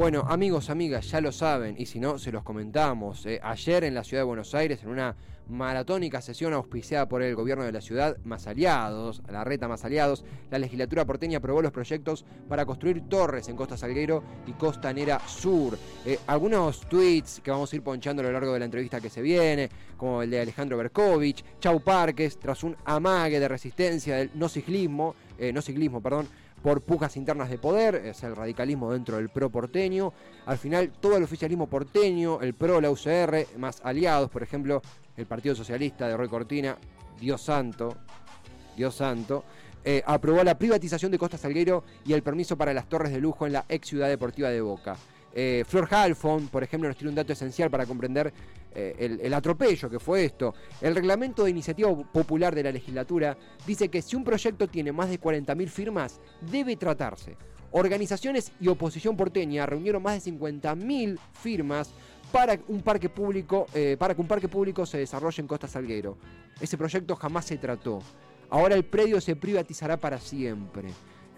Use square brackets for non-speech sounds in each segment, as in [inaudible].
Bueno, amigos, amigas, ya lo saben, y si no, se los comentamos. Eh, ayer en la ciudad de Buenos Aires, en una maratónica sesión auspiciada por el gobierno de la ciudad, más aliados, la reta más aliados, la legislatura porteña aprobó los proyectos para construir torres en Costa Salguero y Costanera Sur. Eh, algunos tweets que vamos a ir ponchando a lo largo de la entrevista que se viene, como el de Alejandro Berkovich, Chau Parques, tras un amague de resistencia del no ciclismo, eh, no ciclismo, perdón, por pujas internas de poder, es el radicalismo dentro del PRO porteño. Al final, todo el oficialismo porteño, el PRO, la UCR, más aliados, por ejemplo, el Partido Socialista de Roy Cortina, Dios santo, Dios santo, eh, aprobó la privatización de Costa Salguero y el permiso para las torres de lujo en la ex ciudad deportiva de Boca. Eh, Flor Halfon, por ejemplo, nos tiene un dato esencial para comprender eh, el, el, atropello que fue esto. El reglamento de iniciativa popular de la legislatura dice que si un proyecto tiene más de 40.000 firmas, debe tratarse. Organizaciones y oposición porteña reunieron más de 50.000 firmas para un parque público, eh, para que un parque público se desarrolle en Costa Salguero. Ese proyecto jamás se trató. Ahora el predio se privatizará para siempre.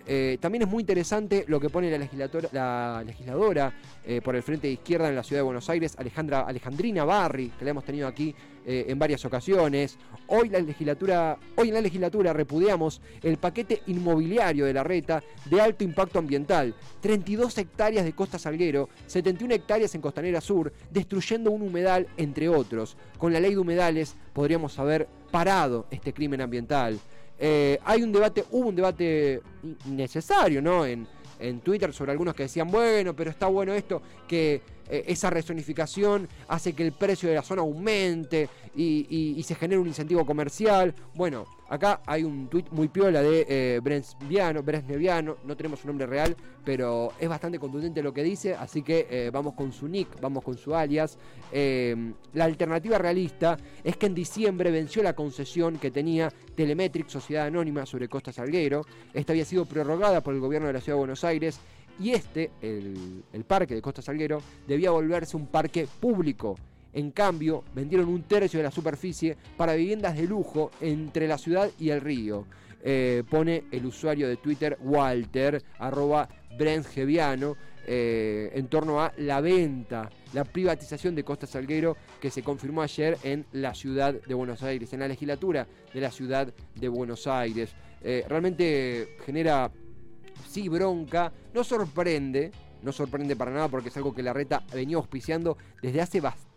Eh, también es muy interesante lo que pone la, la legisladora eh, por el Frente de Izquierda en la Ciudad de Buenos Aires, Alejandra, Alejandrina Barri, que la hemos tenido aquí eh, en varias ocasiones. Hoy, la legislatura, hoy en la legislatura repudiamos el paquete inmobiliario de la reta de alto impacto ambiental. 32 hectáreas de Costa Salguero, 71 hectáreas en Costanera Sur, destruyendo un humedal, entre otros. Con la ley de humedales podríamos haber parado este crimen ambiental. Eh, hay un debate, hubo un debate necesario, ¿no? En, en Twitter sobre algunos que decían, bueno, pero está bueno esto, que eh, esa resonificación hace que el precio de la zona aumente y, se genere un incentivo comercial. Bueno, acá hay un tuit muy piola de eh, no tenemos su nombre real, pero es bastante contundente lo que dice, así que eh, vamos con su nick, vamos con su alias. Eh, la alternativa realista es que en diciembre venció la concesión que tenía Telemetric, Sociedad Anónima, sobre Costa Salguero. Esta había sido prorrogada por el gobierno de la Ciudad de Buenos Aires y este, el, parque de Costa Salguero, debía volverse un parque público. En cambio, vendieron un tercio de la superficie para viviendas de lujo entre la ciudad y el río. Eh, pone el usuario de Twitter Walter, arroba eh, en torno a la venta, la privatización de Costa Salguero que se confirmó ayer en la ciudad de Buenos Aires, en la legislatura de la ciudad de Buenos Aires. Eh, realmente genera sí bronca, no sorprende, no sorprende para nada porque es algo que la reta venía auspiciando desde hace bastante,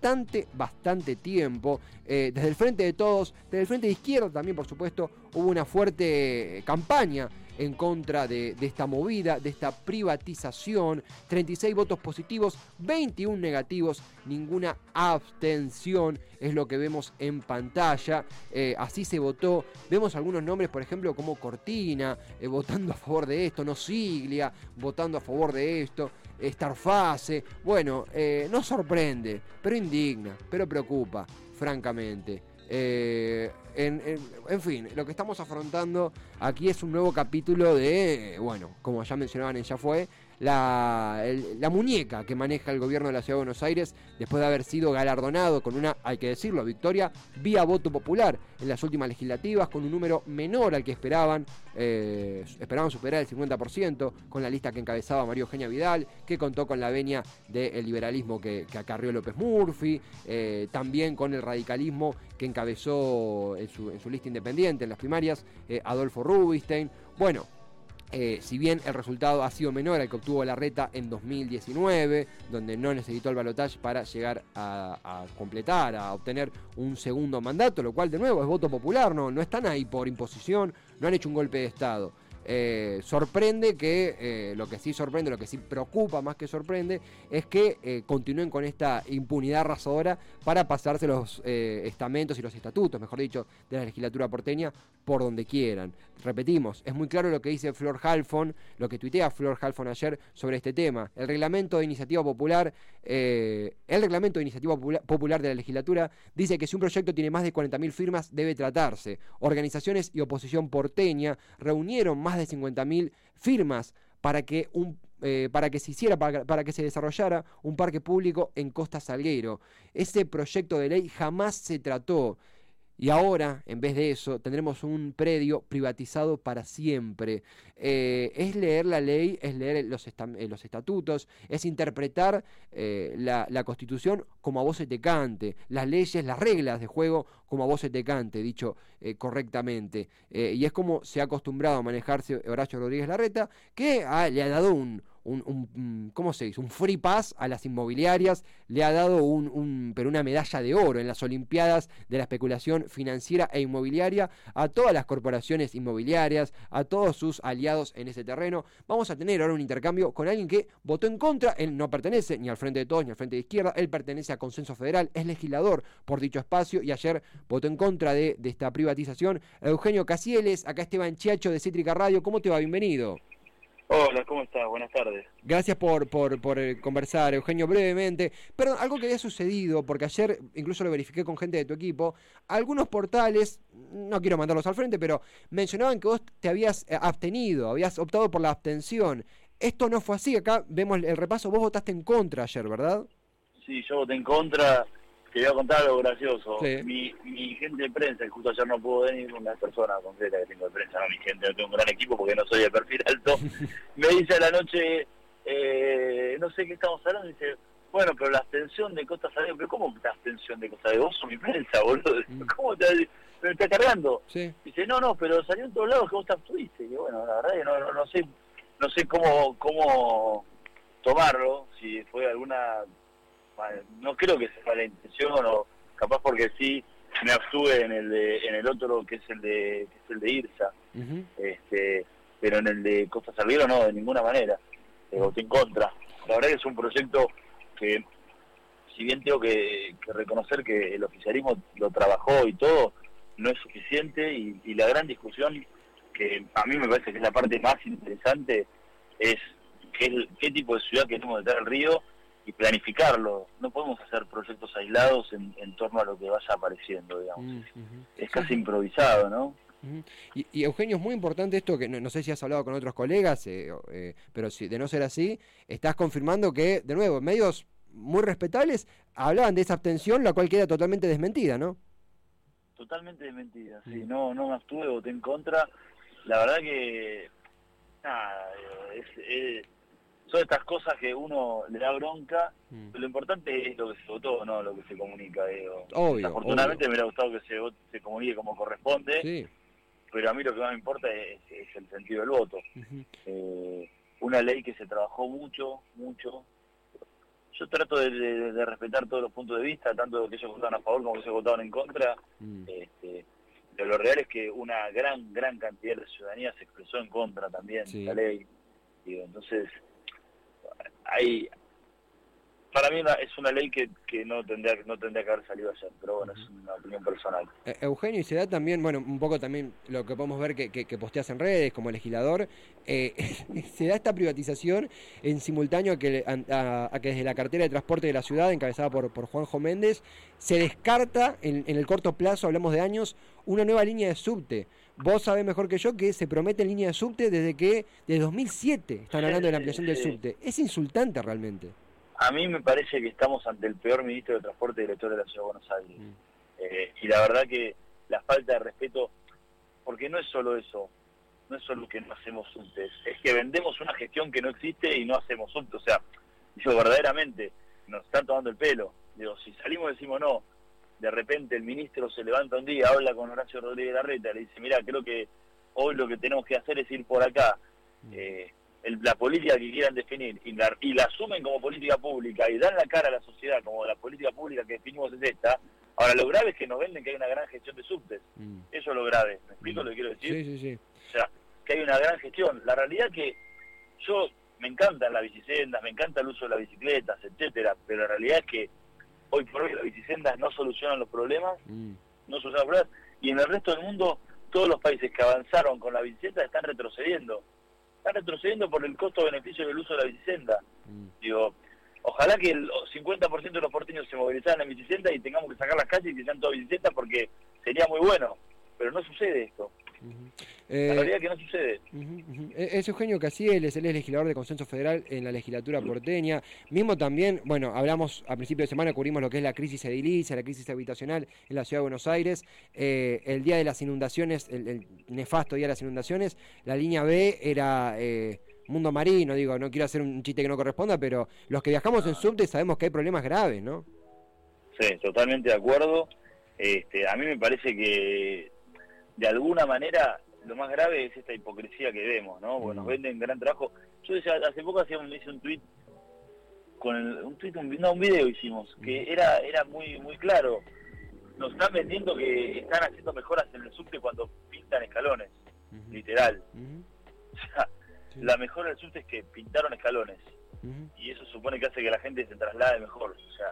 bastante tiempo. Eh, desde el frente de todos, desde el frente de izquierda también, por supuesto, hubo una fuerte campaña en contra de, esta movida, de esta privatización. 36 votos positivos, 21 negativos, ninguna abstención, es lo que vemos en pantalla. Eh, así se votó. Vemos algunos nombres, por ejemplo, como Cortina, eh, votando a favor de esto, no Siglia, votando a favor de esto. Starfase, bueno, eh, no sorprende, pero indigna, pero preocupa, francamente. Eh, en, fin, lo que estamos afrontando aquí es un nuevo capítulo de, bueno, como ya mencionaban en Ya Fue, la, muñeca que maneja el gobierno de la Ciudad de Buenos Aires después de haber sido galardonado con una, hay que decirlo, victoria vía voto popular en las últimas legislativas, con un número menor al que esperaban, eh, esperaban superar el 50%, con la lista que encabezaba María Eugenia Vidal, que contó con la venia del liberalismo que, que, acarrió López Murphy, eh, también con el radicalismo que encabezó en su, en su lista independiente en las primarias, eh, Adolfo Rubinstein. Bueno, eh, si bien el resultado ha sido menor al que obtuvo la reta en 2019, donde no necesitó el balotaje para llegar a, completar, a obtener un segundo mandato, lo cual de nuevo es voto popular, no, no están ahí por imposición, no han hecho un golpe de Estado. Eh, sorprende que, eh, lo que sí sorprende, lo que sí preocupa más que sorprende, es que continúen con esta impunidad arrasadora para pasarse los estamentos y los estatutos, mejor dicho, de la legislatura porteña por donde quieran. Repetimos, es muy claro lo que dice Flor Halfon, lo que tuitea Flor Halfon ayer sobre este tema. El reglamento de iniciativa popular, el reglamento de iniciativa popular de la legislatura dice que si un proyecto tiene más de 40.000 firmas debe tratarse. Organizaciones y oposición porteña reunieron más de 50.000 firmas para que un eh, para que se hiciera, para, que se desarrollara un parque público en Costa Salguero. Ese proyecto de ley jamás se trató. Y ahora, en vez de eso, tendremos un predio privatizado para siempre. Eh, es leer la ley, es leer los, eh, estatutos, es interpretar eh, la, la, Constitución como a vos se te cante, las leyes, las reglas de juego como a vos se te cante, dicho correctamente. y es como se ha acostumbrado a manejarse Horacio Rodríguez Larreta, que le ha dado un, un, ¿cómo se dice? un free pass a las inmobiliarias, le ha dado un, pero una medalla de oro en las Olimpiadas de la especulación financiera e inmobiliaria a todas las corporaciones inmobiliarias, a todos sus aliados en ese terreno. Vamos a tener ahora un intercambio con alguien que votó en contra, él no pertenece ni al Frente de Todos ni al Frente de Izquierda, él pertenece a Consenso Federal, es legislador por dicho espacio y ayer votó en contra de, de esta privatización. Eugenio Casieles, acá Esteban Chiacho de Cítrica Radio, ¿cómo te va? Bienvenido. Hola, ¿cómo estás? Buenas tardes. Gracias por, por, por, eh, conversar, Eugenio, brevemente. Perdón, algo que había sucedido, porque ayer incluso lo verifiqué con gente de tu equipo, algunos portales, no quiero mandarlos al frente, pero mencionaban que vos te habías eh, abstenido, habías optado por la abstención. Esto no fue así, acá vemos el repaso, vos votaste en contra ayer, ¿verdad? Sí, yo voté en contra te voy a contar algo gracioso. Mi, mi gente de prensa, justo ayer no pudo venir, una persona concreta que tengo de prensa, no mi gente, no tengo un gran equipo porque no soy de perfil alto, [laughs] me dice a la noche, eh, no sé qué estamos hablando, dice, bueno, pero la abstención de Costa Salida, pero ¿cómo la abstención de Costa Salida? Vos sos mi prensa, boludo, mm. [laughs] ¿cómo te, me está cargando? Dice, no, no, pero salió en todos lados que vos te abstuviste. Y bueno, la verdad que no, no, no sé no sé cómo, cómo tomarlo, si fue alguna no creo que sea la intención o capaz porque sí me abstuve en el de, en el otro que es el de que es el de Irsa. Este pero en el de Costa Salguero no de ninguna manera. Eh, voté en contra. La verdad que es un proyecto que si bien tengo que, reconocer que el oficialismo lo trabajó y todo no es suficiente y, la gran discusión que a mí me parece que es la parte más interesante es qué, qué tipo de ciudad queremos detrás del río y planificarlo. No podemos hacer proyectos aislados en, torno a lo que vaya apareciendo, digamos. Mm, es casi improvisado, ¿no? y, Eugenio, es muy importante esto, que no, sé si has hablado con otros colegas, eh, eh, pero si de no ser así, estás confirmando que, de nuevo, medios muy respetables hablaban de esa abstención, la cual queda totalmente desmentida, ¿no? Totalmente desmentida, sí, mm. no, no me abstuve, voté en contra. La verdad que, nada, es son estas cosas que uno le da bronca, mm. pero lo importante es lo que se votó, no lo que se comunica. Digo. Obvio, Afortunadamente me hubiera gustado que se, se comunique como corresponde, pero a mí lo que más me importa es, el sentido del voto. Eh, una ley que se trabajó mucho, mucho. Yo trato de, respetar todos los puntos de vista, tanto de que ellos votaron a favor como que ellos votaron en contra. Mm. Este, pero lo real es que una gran, gran cantidad de ciudadanía se expresó en contra también de la ley. Digo, entonces, hay para mí es una ley que, que no tendría no tendría que haber salido ayer, pero bueno, es una opinión personal. Eh, Eugenio, y se da también, bueno, un poco también lo que podemos ver que, posteas en redes como legislador, eh, [laughs] se da esta privatización en simultáneo a que, a, que desde la cartera de transporte de la ciudad, encabezada por, por Juanjo Méndez, se descarta en, en el corto plazo, hablamos de años, una nueva línea de subte. Vos sabés mejor que yo que se promete línea de subte desde que, desde 2007 están hablando de la ampliación del subte. Es insultante realmente. A mí me parece que estamos ante el peor ministro de Transporte y director de la Ciudad de Buenos Aires. Mm. Eh, y la verdad que la falta de respeto, porque no es solo eso, no es solo que no hacemos subtes, es que vendemos una gestión que no existe y no hacemos subte. O sea, yo verdaderamente nos están tomando el pelo. Digo, si salimos decimos no, de repente el ministro se levanta un día, habla con Horacio Rodríguez Larreta, le dice, mira, creo que hoy lo que tenemos que hacer es ir por acá. Mm. Eh, la política que quieran definir y la, y la asumen como política pública y dan la cara a la sociedad como la política pública que definimos es esta, ahora lo grave es que nos venden que hay una gran gestión de subtes. Mm. Eso es lo grave. ¿Me explico mm. lo que quiero decir? Sí, sí, sí. O sea, que hay una gran gestión. La realidad que yo me encantan las bicisendas, me encanta el uso de las bicicletas, etcétera, pero la realidad es que hoy por hoy las bicisendas no solucionan los problemas, mm. no solucionan los problemas, y en el resto del mundo todos los países que avanzaron con la bicicleta están retrocediendo. Están retrocediendo por el costo-beneficio del uso de la bicicleta. Mm. Digo, ojalá que el 50% de los porteños se movilizaran en bicicleta y tengamos que sacar las calles y que sean todas bicicletas porque sería muy bueno, pero no sucede esto. La realidad que no sucede. E-, es Eugenio Casieles, él es legislador de consenso federal en la legislatura porteña. Mismo también, bueno, hablamos a principio de semana, cubrimos lo que es la crisis edilicia, la crisis habitacional en la ciudad de Buenos Aires. Eh, el día de las inundaciones, el, nefasto día de las inundaciones, la línea B era... Eh, mundo marino, digo, no quiero hacer un chiste que no corresponda, pero los que viajamos en subte sabemos que hay problemas graves, ¿no? Sí, totalmente de acuerdo. Este, a mí me parece que de alguna manera lo más grave es esta hipocresía que vemos, ¿no? Porque nos mm. venden gran trabajo. Yo decía, hace poco hacía un, hice un tweet con un tweet, un, no, un video hicimos, que mm. era era muy muy claro. Nos están vendiendo que están haciendo mejoras en el subte cuando pintan escalones, literal. O sea, la mejora del subte es que pintaron escalones. Y eso supone que hace que la gente se traslade mejor. O sea,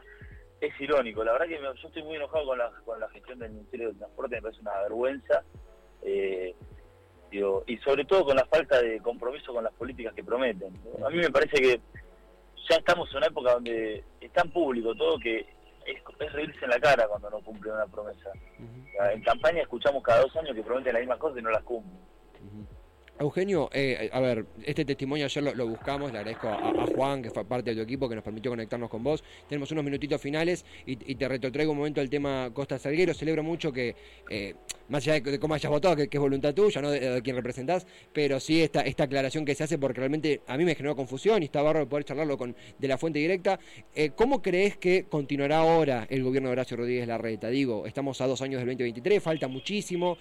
es irónico. La verdad que yo estoy muy enojado con la, con la gestión del Ministerio de Transporte, me parece una vergüenza. Eh, y sobre todo con la falta de compromiso con las políticas que prometen. A mí me parece que ya estamos en una época donde es tan público todo que es, reírse en la cara cuando no cumplen una promesa. En campaña escuchamos cada dos años que prometen las mismas cosas y no las cumplen. Eugenio, eh, a ver, este testimonio ayer lo, buscamos, le agradezco a, Juan, que fue parte de tu equipo, que nos permitió conectarnos con vos. Tenemos unos minutitos finales y, te retrotraigo un momento al tema Costa Salguero. Celebro mucho que, eh, más allá de, cómo hayas votado, que, es voluntad tuya, no de, quien representás, pero sí esta, esta aclaración que se hace porque realmente a mí me generó confusión y está barro poder charlarlo con de la fuente directa. Eh, ¿Cómo crees que continuará ahora el gobierno de Horacio Rodríguez Larreta? Digo, estamos a dos años del 2023, falta muchísimo.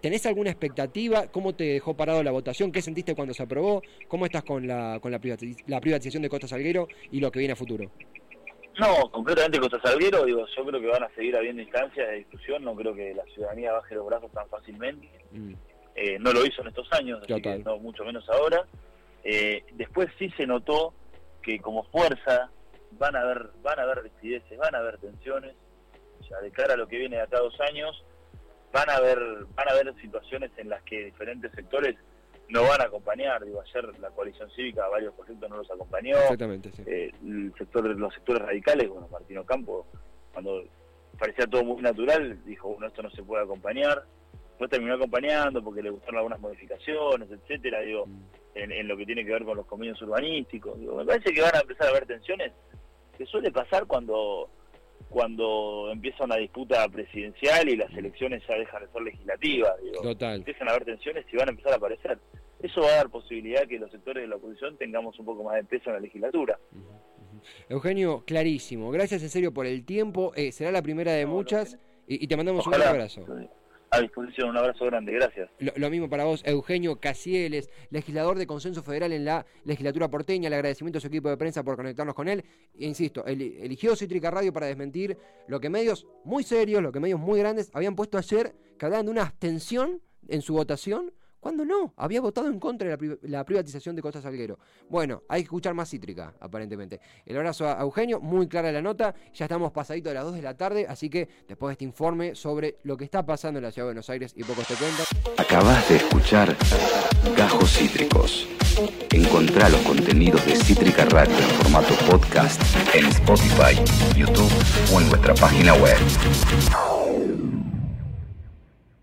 ¿Tenés alguna expectativa? ¿Cómo te dejó parado la votación? ¿Qué sentiste cuando se aprobó? ¿Cómo estás con la, con la, privatización de Costa Salguero y lo que viene a futuro? No, concretamente Costa Salguero, digo, yo creo que van a seguir habiendo instancias de discusión, no creo que la ciudadanía baje los brazos tan fácilmente. Mm. Eh, no lo hizo en estos años, no mucho menos ahora. Eh, después sí se notó que como fuerza van a haber, van a haber decidencias, van a haber tensiones, o sea, de cara a lo que viene de acá dos años, van a haber, van a haber situaciones en las que diferentes sectores no van a acompañar. Digo, ayer la coalición cívica, varios proyectos no los acompañó. Exactamente, eh, el sector, los sectores radicales, bueno, Martino Campo, cuando parecía todo muy natural, dijo, bueno, esto no se puede acompañar. Después terminó acompañando porque le gustaron algunas modificaciones, etcétera, digo, mm. en, lo que tiene que ver con los convenios urbanísticos. Digo, me parece que van a empezar a haber tensiones que suele pasar cuando cuando empieza una disputa presidencial y las elecciones ya dejan de ser legislativas. Digo, Empiezan a haber tensiones y van a empezar a aparecer. Eso va a dar posibilidad que los sectores de la oposición tengamos un poco más de peso en la legislatura. Eugenio, clarísimo. Gracias en serio por el tiempo. Eh, será la primera de muchas y, te mandamos un abrazo a disposición. Un abrazo grande, gracias. Lo, mismo para vos, Eugenio Casieles, legislador de Consenso Federal en la legislatura porteña. El agradecimiento a su equipo de prensa por conectarnos con él. E insisto, eligió Cítrica Radio para desmentir lo que medios muy serios, lo que medios muy grandes habían puesto ayer, que hablaban de una abstención en su votación cuando no, había votado en contra de la, privatización de Costa Salguero. Bueno, hay que escuchar más cítrica, aparentemente. El abrazo a Eugenio, muy clara la nota. Ya estamos pasadito de las 2 de la tarde, así que después de este informe sobre lo que está pasando en la ciudad de Buenos Aires y poco te cuenta. Acabas de escuchar Gajos Cítricos. Encontrá los contenidos de Cítrica Radio en formato podcast en Spotify, YouTube o en nuestra página web.